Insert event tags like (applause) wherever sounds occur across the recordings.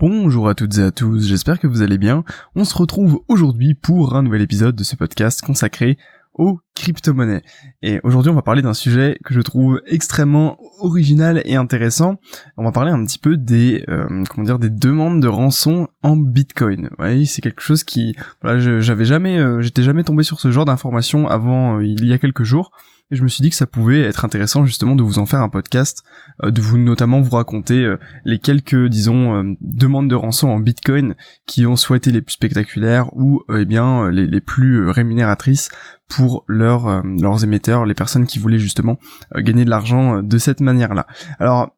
Bonjour à toutes et à tous, j'espère que vous allez bien. On se retrouve aujourd'hui pour un nouvel épisode de ce podcast consacré aux crypto-monnaies. Et aujourd'hui, on va parler d'un sujet que je trouve extrêmement original et intéressant. On va parler un petit peu des euh, comment dire des demandes de rançon en Bitcoin. Ouais, c'est quelque chose qui voilà, j'avais jamais euh, j'étais jamais tombé sur ce genre d'informations avant euh, il y a quelques jours et je me suis dit que ça pouvait être intéressant justement de vous en faire un podcast, euh, de vous notamment vous raconter euh, les quelques, disons, euh, demandes de rançon en Bitcoin qui ont soit été les plus spectaculaires ou eh bien les, les, plus rémunératrices pour leurs leurs émetteurs, les personnes qui voulaient justement gagner de l'argent de cette manière-là. Alors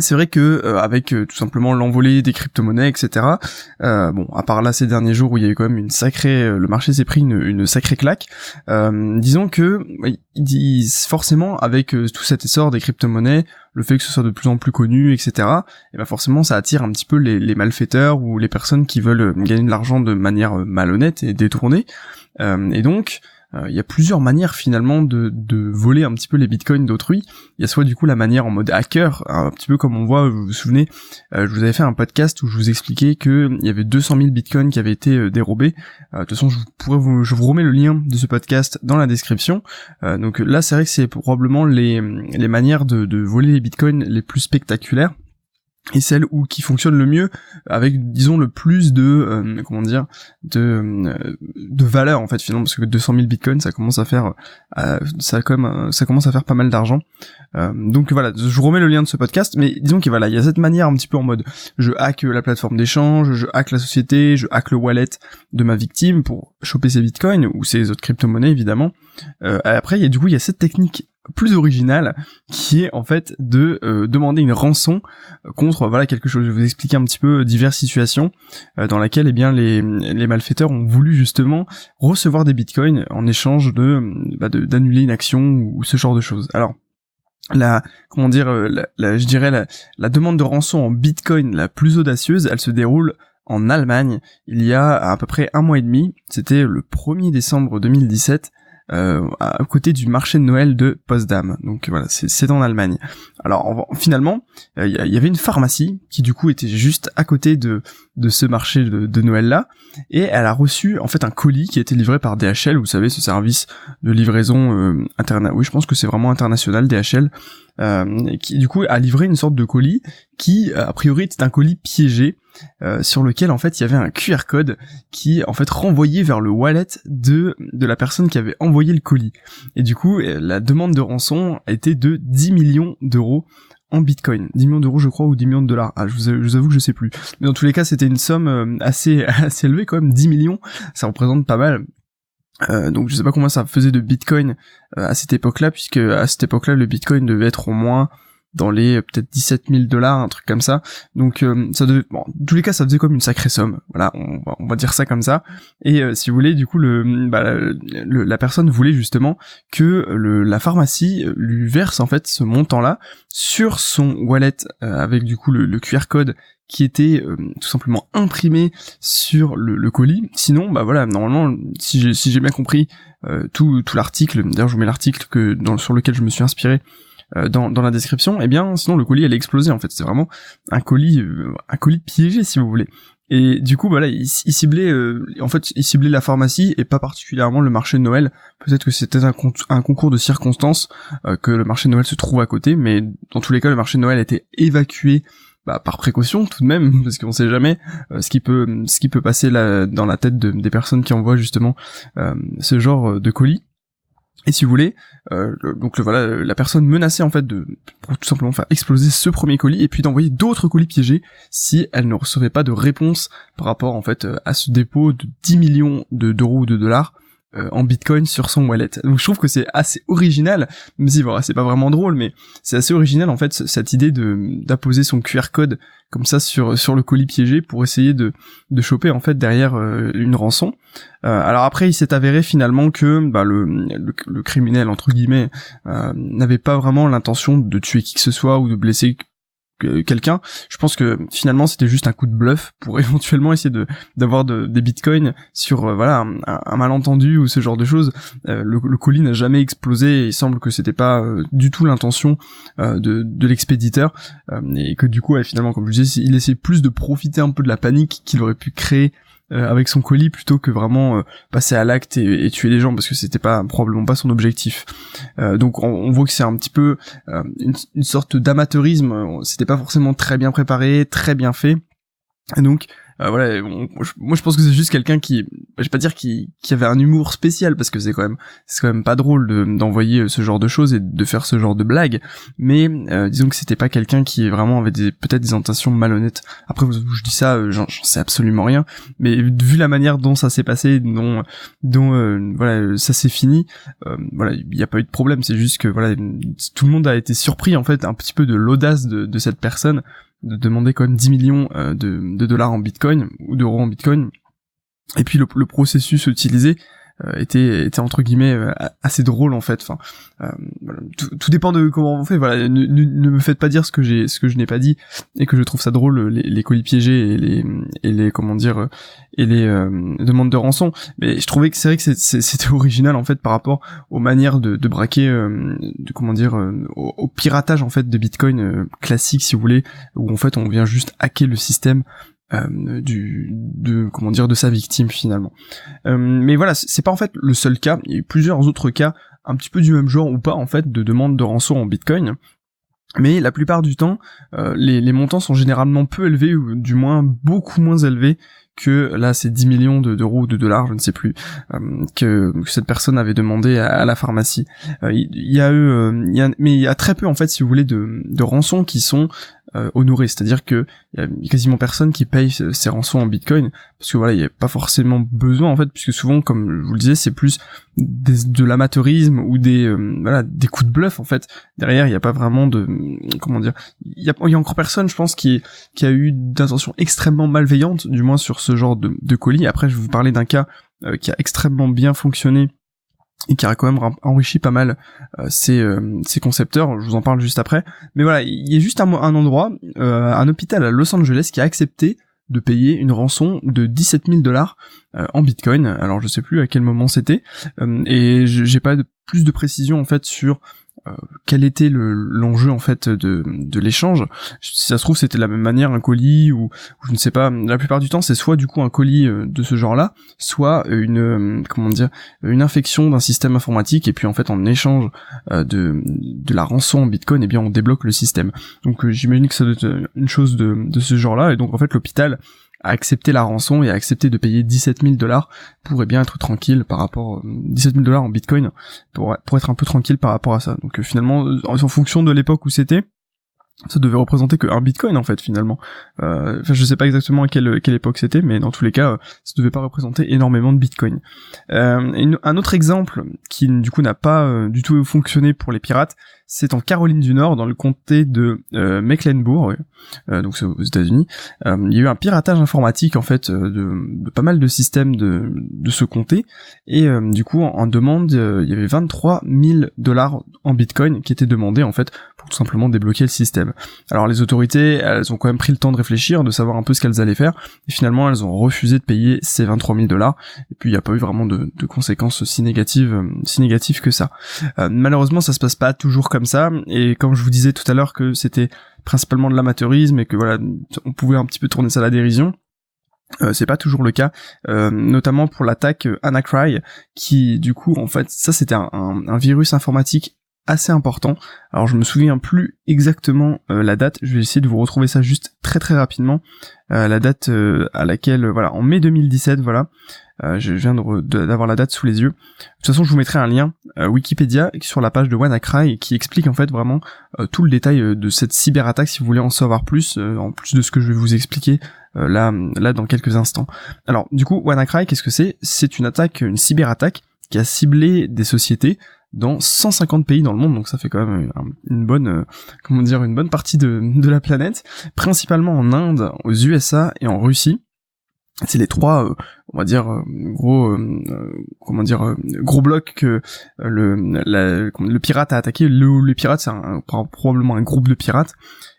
c'est vrai que euh, avec euh, tout simplement l'envolée des crypto-monnaies, etc. Euh, bon, à part là ces derniers jours où il y a eu quand même une sacrée, le marché s'est pris une, une, sacrée claque. disons que forcément avec tout cet essor des crypto-monnaies, le fait que ce soit de plus en plus connu, etc. Et ben forcément ça attire un petit peu les, les malfaiteurs ou les personnes qui veulent gagner de l'argent de manière malhonnête et détournée. et donc euh, il y a plusieurs manières finalement de, de voler un petit peu les bitcoins d'autrui. Il y a soit du coup la manière en mode hacker, un petit peu comme on voit, vous vous souvenez, euh, je vous avais fait un podcast où je vous expliquais que il y avait 200 000 bitcoins qui avaient été euh, dérobés. de toute façon, je pourrais vous, je vous remets le lien de ce podcast dans la description. donc là, c'est vrai que c'est probablement les, les manières de, de voler les bitcoins les plus spectaculaires et celle où qui fonctionne le mieux avec disons le plus de euh, comment dire de euh, de valeur en fait finalement parce que 200 000 bitcoins ça commence à faire euh, ça comme ça commence à faire pas mal d'argent. Donc voilà je vous remets le lien de ce podcast mais disons que voilà il y a cette manière un petit peu en mode je hack la plateforme d'échange je hack la société je hack le wallet de ma victime pour choper ses bitcoins ou ses autres crypto-monnaies évidemment. Après il y a du coup il y a cette technique plus original qui est en fait de euh, demander une rançon contre voilà quelque chose. Je vais vous expliquer un petit peu diverses situations euh, dans laquelle eh bien les, les malfaiteurs ont voulu justement recevoir des bitcoins en échange de bah, d'annuler une action ou ce genre de choses. Alors la comment dire euh, la, je dirais la, la demande de rançon en bitcoin la plus audacieuse, elle se déroule en Allemagne il y a à peu près un mois et demi. C'était le 1er décembre 2017 euh, à côté du marché de Noël de Potsdam. Donc voilà, c'est en Allemagne. Alors finalement, il euh, y, avait une pharmacie qui du coup était juste à côté de de ce marché de, Noël là, et elle a reçu en fait un colis qui a été livré par DHL. Vous savez, ce service de livraison euh. Oui, je pense que c'est vraiment international DHL. Euh, qui du coup a livré une sorte de colis qui a priori était un colis piégé euh, sur lequel en fait il y avait un QR code qui en fait renvoyait vers le wallet de de la personne qui avait envoyé le colis. Et du coup, euh, la demande de rançon était de 10 millions d'euros en bitcoin. 10 millions d'euros je crois ou 10 millions de dollars. Ah, je vous, avoue que je sais plus. Mais dans tous les cas, c'était une somme euh, assez (laughs) assez élevée quand même, 10 millions, ça représente pas mal. donc je sais pas combien ça faisait de bitcoin à cette époque-là, puisque à cette époque-là le bitcoin devait être au moins dans les euh, peut-être 17 000 dollars, un truc comme ça. Donc euh, ça devait, bon, en tous les cas, ça faisait comme une sacrée somme. Voilà, on va, on va dire ça comme ça. Et euh, si vous voulez, du coup, le, bah, la personne voulait justement que la pharmacie lui verse en fait ce montant-là sur son wallet avec du coup le, QR code qui était tout simplement imprimé sur le, colis. Sinon, bah voilà, normalement, si j'ai bien compris tout, tout l'article, d'ailleurs je vous mets l'article sur lequel je me suis inspiré dans, dans la description, eh bien sinon le colis allait exploser en fait. C'est vraiment un colis euh, un colis piégé si vous voulez. Et du coup, voilà, il, ciblait, euh, en fait, il ciblait la pharmacie et pas particulièrement le marché de Noël. Peut-être que c'était un, concours de circonstances que le marché de Noël se trouve à côté, mais dans tous les cas, le marché de Noël a été évacué bah, par précaution tout de même, (laughs) parce qu'on sait jamais ce qui peut, ce qui peut passer là, dans la tête de, des personnes qui envoient justement ce genre de colis. Et si vous voulez, euh, donc voilà, la personne menaçait en fait de tout simplement faire exploser ce premier colis et puis d'envoyer d'autres colis piégés si elle ne recevait pas de réponse par rapport en fait à ce dépôt de 10 millions d'euros ou de dollars euh, en bitcoin sur son wallet. Donc je trouve que c'est assez original, même si voilà, c'est pas vraiment drôle, mais c'est assez original en fait cette idée de d'apposer son QR code comme ça sur sur le colis piégé pour essayer de de choper en fait derrière euh, une rançon. Euh, alors après il s'est avéré finalement que bah, le, le, criminel entre guillemets n'avait pas vraiment l'intention de tuer qui que ce soit ou de blesser quelqu'un. Je pense que finalement c'était juste un coup de bluff pour (laughs) éventuellement essayer de d'avoir de, des bitcoins sur euh, voilà un, malentendu ou ce genre de choses. Euh, le, colis n'a jamais explosé et il semble que c'était pas euh, du tout l'intention de, de l'expéditeur et que du coup finalement comme je disais il essaie plus de profiter un peu de la panique qu'il aurait pu créer euh, avec son colis plutôt que vraiment euh, passer à l'acte et, tuer les gens parce que c'était pas probablement pas son objectif. Euh, donc on, voit que c'est un petit peu une, une, sorte d'amateurisme. C'était pas forcément très bien préparé, très bien fait. Et donc euh, voilà, moi je pense que c'est juste quelqu'un qui, je vais pas dire qui, qui avait un humour spécial parce que c'est quand même, c'est quand même pas drôle d'envoyer euh, ce genre de choses et de faire ce genre de blagues, mais euh, disons que c'était pas quelqu'un qui vraiment avait peut-être des intentions malhonnêtes. Après, je dis ça, j'en sais absolument rien, mais vu la manière dont ça s'est passé, dont, dont voilà, ça s'est fini, voilà, il n'y a pas eu de problème. C'est juste que voilà, tout le monde a été surpris en fait un petit peu de l'audace de, de cette personne de demander quand même 10 millions euh, de, dollars en bitcoin ou d'euros en bitcoin. Et puis le, processus utilisé était était entre guillemets euh, assez drôle en fait. Enfin euh, tout, tout, dépend de comment on fait. Voilà ne, ne, me faites pas dire ce que j'ai ce que je n'ai pas dit et que je trouve ça drôle les, les colis piégés et les et les comment dire et les demandes de rançon. Mais je trouvais que c'est vrai que c'était original en fait par rapport aux manières de, de braquer de comment dire au, au, piratage en fait de bitcoin classique si vous voulez où en fait on vient juste hacker le système euh, du de comment dire de sa victime finalement. Euh, mais voilà, c'est pas en fait le seul cas. Il y a eu plusieurs autres cas un petit peu du même genre ou pas en fait de demande de rançon en Bitcoin. Mais la plupart du temps, euh, les, les, montants sont généralement peu élevés ou du moins beaucoup moins élevés que là c'est 10 millions d'euros ou de dollars, je ne sais plus, euh, que, cette personne avait demandé à, la pharmacie. Euh, il y, a eu, euh, y a, mais il y a très peu en fait, si vous voulez, de, de rançons qui sont euh, honorées, c'est-à-dire que y a quasiment personne qui paye ces rançons en Bitcoin parce que voilà, il n'y a pas forcément besoin en fait, puisque souvent, comme je vous le disais, c'est plus de l'amateurisme ou des voilà des coups de bluff en fait. Derrière, il n'y a pas vraiment de comment dire, il y a, y a encore personne, je pense, qui qui a eu d'intention extrêmement malveillante, du moins sur ce genre de, colis. Après, je vais vous parler d'un cas euh, qui a extrêmement bien fonctionné et qui a quand même enrichi pas mal euh, ses, euh, concepteurs, je vous en parle juste après. Mais voilà, il y a juste un, endroit, un hôpital à Los Angeles qui a accepté de payer une rançon de 17 000 dollars en bitcoin. Alors je sais plus à quel moment c'était et j'ai pas de, plus de précision en fait sur euh, quel était l'enjeu en fait de, de l'échange? Si ça se trouve c'était de la même manière un colis ou, je ne sais pas. La plupart du temps c'est soit du coup un colis euh, de ce genre là soit une euh, comment dire une infection d'un système informatique et puis en fait en échange de, de la rançon en bitcoin et eh bien on débloque le système. Donc j'imagine que ça doit être une chose de, de ce genre là et donc en fait l'hôpital a accepté la rançon et a accepté de payer 17 000 dollars pour bien être tranquille par rapport 17 000 dollars en bitcoin pour pour être un peu tranquille par rapport à ça. Donc euh, finalement, en fonction de l'époque où c'était, ça devait représenter que un bitcoin en fait finalement. Euh, enfin, je sais pas exactement à quelle, quelle époque c'était, mais dans tous les cas, ça devait pas représenter énormément de bitcoin. Euh, un autre exemple qui du coup n'a pas euh, du tout fonctionné pour les pirates, c'est en Caroline du Nord, dans le comté de euh, Mecklenburg, euh, donc c'est aux États-Unis. Euh, il y a eu un piratage informatique en fait de, pas mal de systèmes de, ce comté, et du coup en, demande, il y avait 23 000 dollars en Bitcoin qui étaient demandés en fait pour tout simplement débloquer le système. Alors les autorités, elles ont quand même pris le temps de réfléchir, de savoir un peu ce qu'elles allaient faire, et finalement elles ont refusé de payer ces 23 000 dollars, et puis il n'y a pas eu vraiment de, de, conséquences si négatives, si négatives que ça. malheureusement ça se passe pas toujours comme ça. Et comme je vous disais tout à l'heure que c'était principalement de l'amateurisme et que voilà, on pouvait un petit peu tourner ça à la dérision. Euh, c'est pas toujours le cas, euh, notamment pour l'attaque Anacry, qui du coup en fait ça c'était un, virus informatique assez important. Alors je me souviens plus exactement la date, je vais essayer de vous retrouver ça juste très très rapidement. la date à laquelle, voilà, en mai 2017, voilà, euh, je viens d'avoir la date sous les yeux. De toute façon, je vous mettrai un lien euh, Wikipédia sur la page de WannaCry qui explique en fait vraiment euh, tout le détail de cette cyberattaque si vous voulez en savoir plus, en plus de ce que je vais vous expliquer là, là dans quelques instants. Alors, du coup, WannaCry, qu'est-ce que c'est? C'est une attaque, une cyberattaque qui a ciblé des sociétés dans 150 pays dans le monde, donc ça fait quand même une bonne, comment dire, une bonne partie de, la planète, principalement en Inde, aux USA et en Russie. C'est les trois euh, on va dire euh, gros euh, comment dire gros blocs que le pirate a attaqué. Le, le pirate c'est probablement un groupe de pirates.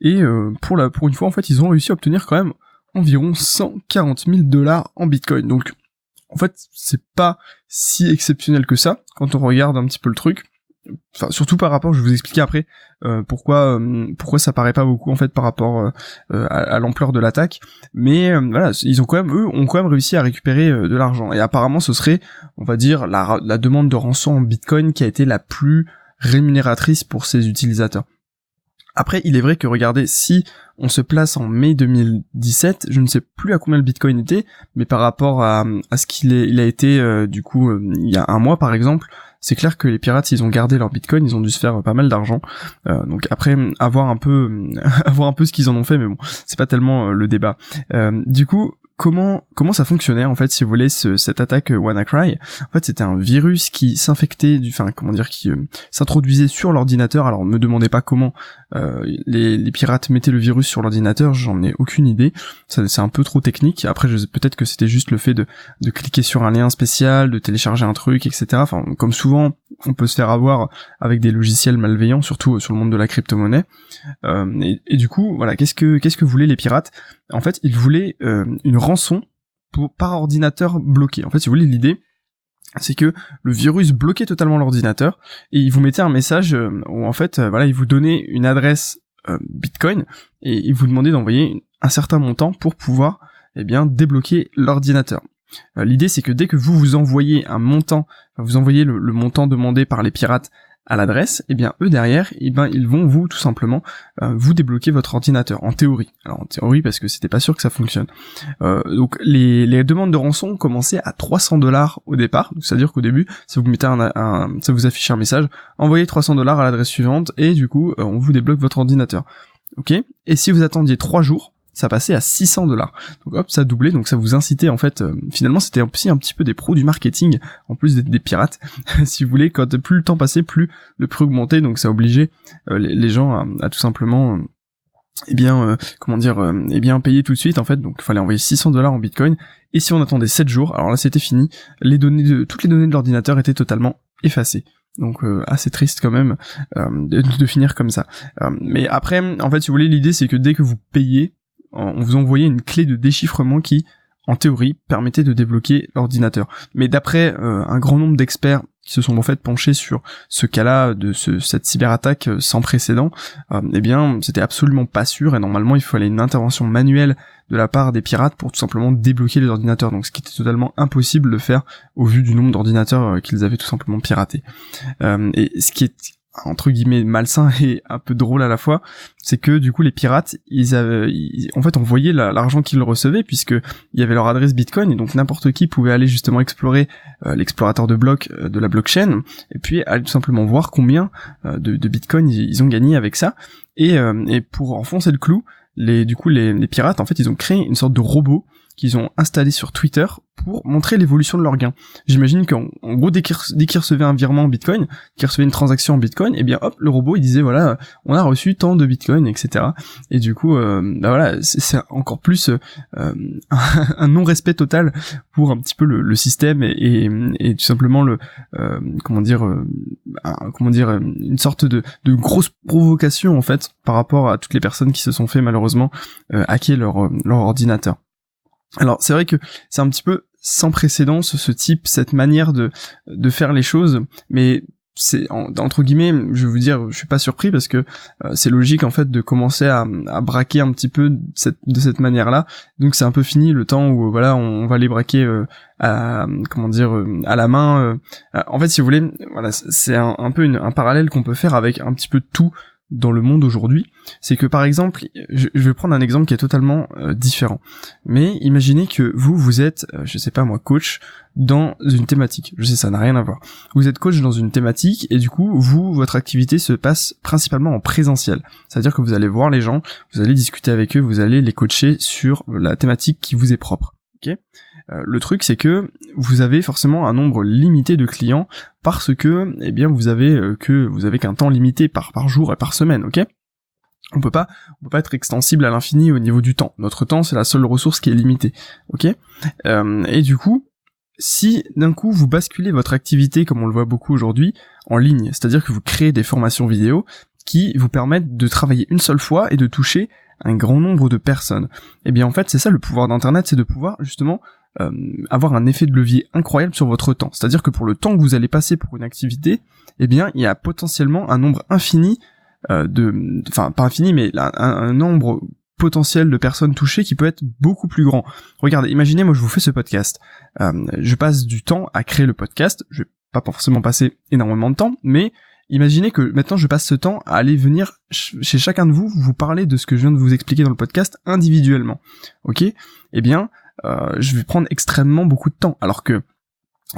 Et pour la pour une fois en fait ils ont réussi à obtenir quand même environ 140 000 dollars en Bitcoin. Donc en fait c'est pas si exceptionnel que ça quand on regarde un petit peu le truc. Enfin surtout par rapport, je vais vous expliquer après euh, pourquoi euh, pourquoi ça paraît pas beaucoup en fait par rapport euh, à, l'ampleur de l'attaque, mais voilà, ils ont quand même eux ont quand même réussi à récupérer de l'argent. Et apparemment ce serait, on va dire, la, la demande de rançon en Bitcoin qui a été la plus rémunératrice pour ces utilisateurs. Après, il est vrai que regardez, si on se place en mai 2017, je ne sais plus à combien le Bitcoin était, mais par rapport à, ce qu'il il a été du coup il y a un mois par exemple, c'est clair que les pirates, s'ils ont gardé leur bitcoin, ils ont dû se faire pas mal d'argent. Euh, donc après, avoir un peu, (laughs) avoir un peu ce qu'ils en ont fait, mais bon, c'est pas tellement euh, le débat. Euh, du coup, comment comment ça fonctionnait en fait si vous voulez cette attaque euh, WannaCry? En fait c'était un virus qui s'infectait du enfin comment dire qui euh, s'introduisait sur l'ordinateur. Alors me demandez pas comment euh, les, les, pirates mettaient le virus sur l'ordinateur j'en ai aucune idée. C'est un peu trop technique. Après peut-être que c'était juste le fait de, de cliquer sur un lien spécial de télécharger un truc etc enfin comme souvent on peut se faire avoir avec des logiciels malveillants surtout sur le monde de la crypto-monnaie euh, et, du coup voilà qu'est-ce que qu'est-ce que voulaient les pirates? En fait, ils voulaient euh, une rançon pour, par ordinateur bloqué. En fait, si vous voulez, l'idée, c'est que le virus bloquait totalement l'ordinateur et il vous mettait un message euh, où en fait, voilà, il vous donnait une adresse Bitcoin et il vous demandait d'envoyer un certain montant pour pouvoir, eh bien, débloquer l'ordinateur. L'idée, c'est que dès que vous vous envoyez un montant, vous envoyez le montant demandé par les pirates à l'adresse, eh bien eux derrière, eh ben ils vont vous tout simplement euh, vous débloquer votre ordinateur en théorie. Alors en théorie parce que c'était pas sûr que ça fonctionne. Euh, donc les, demandes de rançon commençaient à 300 dollars au départ, c'est-à-dire qu'au début, ça vous mettez un, ça vous affiche un message, envoyez 300 dollars à l'adresse suivante et du coup euh, on vous débloque votre ordinateur. Ok? Et si vous attendiez 3 jours, ça passait à 600 dollars. Donc hop, ça doublait, donc ça vous incitait en fait. Euh, finalement, c'était aussi un petit peu des pros du marketing, en plus des, des pirates. (laughs) si vous voulez, quand plus le temps passait, plus le prix augmentait, donc ça obligeait euh, les, gens à, tout simplement, euh, eh bien, comment dire, eh bien payer tout de suite en fait. Donc il fallait envoyer 600 dollars en Bitcoin. Et si on attendait 7 jours, alors là c'était fini. Les données de toutes les données de l'ordinateur étaient totalement effacées. Donc assez triste quand même de, de, finir comme ça. mais après, en fait, si vous voulez, l'idée c'est que dès que vous payez, on vous envoyait une clé de déchiffrement qui, en théorie, permettait de débloquer l'ordinateur. Mais d'après euh, un grand nombre d'experts qui se sont en fait penchés sur ce cas-là de cette cyberattaque euh, sans précédent, euh, eh bien, c'était absolument pas sûr et normalement il fallait une intervention manuelle de la part des pirates pour tout simplement débloquer les ordinateurs. Donc ce qui était totalement impossible de faire au vu du nombre d'ordinateurs qu'ils avaient tout simplement piratés. et ce qui est entre guillemets malsain (laughs) et un peu drôle à la fois, c'est que du coup les pirates, ils avaient, en fait, on l'argent qu'ils recevaient puisque il y avait leur adresse Bitcoin et donc n'importe qui pouvait aller justement explorer euh, l'explorateur de blocs euh, de la blockchain et puis aller tout simplement voir combien euh, de, de, Bitcoin ils, ont gagné avec ça. Et, et pour enfoncer le clou, les du coup les, les pirates en fait ils ont créé une sorte de robot qu'ils ont installé sur Twitter pour montrer l'évolution de leurs gains. J'imagine qu'en gros, dès qu'ils recevaient un virement en Bitcoin, qu'ils recevaient une transaction en Bitcoin, et eh bien hop, le robot il disait voilà, on a reçu tant de Bitcoin, etc. Et du coup, euh, bah voilà, c'est encore plus euh, (laughs) un non-respect total pour un petit peu le, système et, tout simplement le euh, comment dire une sorte de, grosse provocation en fait par rapport à toutes les personnes qui se sont fait malheureusement hacker leur ordinateur. Alors c'est vrai que c'est un petit peu sans précédent ce, type, cette manière de, de faire les choses, mais c'est entre guillemets, je veux dire, je suis pas surpris parce que euh, c'est logique en fait de commencer à, braquer un petit peu de cette, manière-là. Donc c'est un peu fini le temps où voilà, on, va les braquer euh, à comment dire euh, à la main. en fait, si vous voulez, voilà, c'est un, peu un parallèle qu'on peut faire avec un petit peu tout dans le monde aujourd'hui, c'est que par exemple, je, vais prendre un exemple qui est totalement euh, différent. Mais imaginez que vous, vous êtes, euh, je sais pas moi, coach dans une thématique. Je sais, ça n'a rien à voir. Vous êtes coach dans une thématique et du coup, vous, votre activité se passe principalement en présentiel. C'est-à-dire que vous allez voir les gens, vous allez discuter avec eux, vous allez les coacher sur la thématique qui vous est propre. Le truc c'est que vous avez forcément un nombre limité de clients parce que eh bien vous avez euh, que vous avez qu'un temps limité par par jour et par semaine, ok? On peut pas on peut pas être extensible à l'infini au niveau du temps. Notre temps c'est la seule ressource qui est limitée, ok? Euh, Et du coup, si d'un coup vous basculez votre activité comme on le voit beaucoup aujourd'hui en ligne, c'est-à-dire que vous créez des formations vidéo qui vous permettent de travailler une seule fois et de toucher un grand nombre de personnes. Eh bien en fait c'est ça le pouvoir d'internet, c'est de pouvoir justement euh, avoir un effet de levier incroyable sur votre temps. C'est-à-dire que pour le temps que vous allez passer pour une activité, eh bien il y a potentiellement un nombre infini euh, de, enfin pas infini mais un, nombre potentiel de personnes touchées qui peut être beaucoup plus grand. Regardez, imaginez moi je vous fais ce podcast, euh, je passe du temps à créer le podcast, je vais pas forcément passer énormément de temps, mais Imaginez que maintenant je passe ce temps à aller venir chez chacun de vous vous parler de ce que je viens de vous expliquer dans le podcast individuellement. Ok? Eh bien, euh, je vais prendre extrêmement beaucoup de temps. Alors que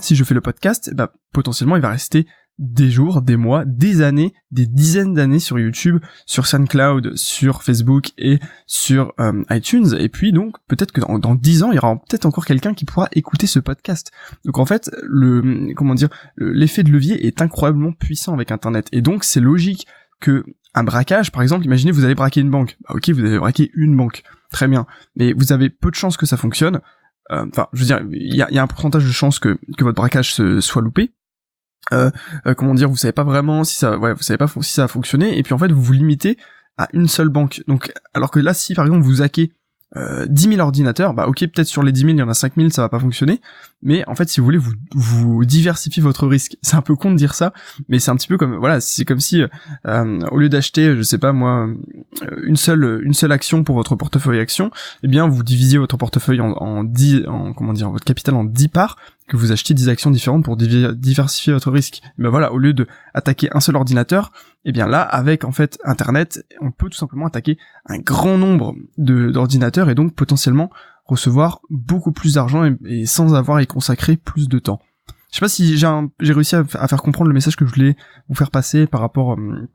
si je fais le podcast, bah, potentiellement il va rester des jours, des mois, des années, des dizaines d'années sur YouTube, sur SoundCloud, sur Facebook et sur euh, iTunes. Et puis donc peut-être que dans, dix ans, il y aura peut-être encore quelqu'un qui pourra écouter ce podcast. Donc en fait, le comment dire, l'effet de levier est incroyablement puissant avec Internet. Et donc c'est logique que un braquage, par exemple, imaginez vous allez braquer une banque. Bah, ok, vous avez braqué une banque, très bien, mais vous avez peu de chances que ça fonctionne. Euh, enfin, je veux dire, il y a, un pourcentage de chances que, que votre braquage se, soit loupé, euh, euh, comment dire, vous savez pas vraiment si ça, ouais, vous savez pas si ça a fonctionné, et puis en fait vous vous limitez à une seule banque. Donc, alors que là, si par exemple vous hackez euh, 10 000 ordinateurs, bah ok, peut-être sur les 10 000, il y en a 5 000, ça va pas fonctionner, mais en fait, si vous voulez, vous, vous diversifiez votre risque. C'est un peu con de dire ça, mais c'est un petit peu comme, voilà, c'est comme si, euh, au lieu d'acheter, je sais pas moi, une seule, une seule action pour votre portefeuille action, eh bien, vous divisiez votre portefeuille en, en 10, en, comment dire, votre capital en 10 parts, que vous achetiez 10 actions différentes pour diversifier votre risque. Mais voilà, au lieu de attaquer un seul ordinateur, eh bien là, avec en fait Internet, on peut tout simplement attaquer un grand nombre d'ordinateurs et donc potentiellement recevoir beaucoup plus d'argent et, sans avoir à y consacrer plus de temps. Je sais pas si j'ai réussi à, faire comprendre le message que je voulais vous faire passer par rapport euh,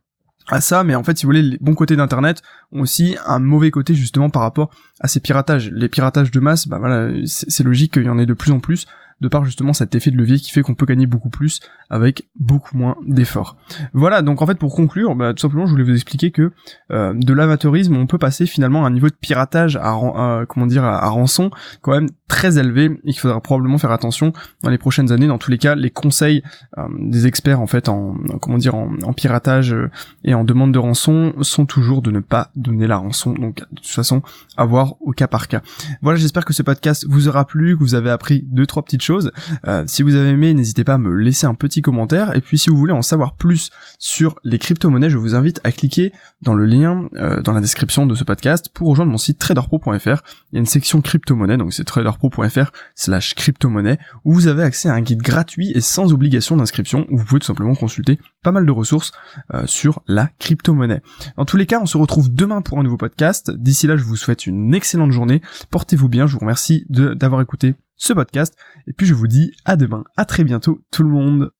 à ça, mais en fait, si vous voulez, les bons côtés d'Internet ont aussi un mauvais côté justement par rapport à ces piratages. Les piratages de masse, bah voilà, c'est logique qu'il y en ait de plus en plus de par justement cet effet de levier qui fait qu'on peut gagner beaucoup plus avec beaucoup moins d'efforts. Voilà, donc en fait pour conclure, bah, tout simplement je voulais vous expliquer que euh, de l'amateurisme on peut passer finalement à un niveau de piratage à, comment dire à, rançon quand même très élevé et qu'il faudra probablement faire attention dans les prochaines années. Dans tous les cas, les conseils euh, des experts en fait en comment dire en, piratage euh, et en demande de rançon sont toujours de ne pas donner la rançon. Donc de toute façon, à voir au cas par cas. Voilà, j'espère que ce podcast vous aura plu, que vous avez appris deux trois petites choses euh, si vous avez aimé, n'hésitez pas à me laisser un petit commentaire. Et puis si vous voulez en savoir plus sur les crypto-monnaies, je vous invite à cliquer dans le lien euh, dans la description de ce podcast pour rejoindre mon site traderpro.fr. Il y a une section crypto-monnaie, donc c'est traderpro.fr slash crypto-monnaie, où vous avez accès à un guide gratuit et sans obligation d'inscription, où vous pouvez tout simplement consulter pas mal de ressources euh, sur la crypto-monnaie. En tous les cas, on se retrouve demain pour un nouveau podcast. D'ici là, je vous souhaite une excellente journée. Portez-vous bien. Je vous remercie d'avoir écouté ce podcast. Et puis je vous dis à demain, à très bientôt tout le monde.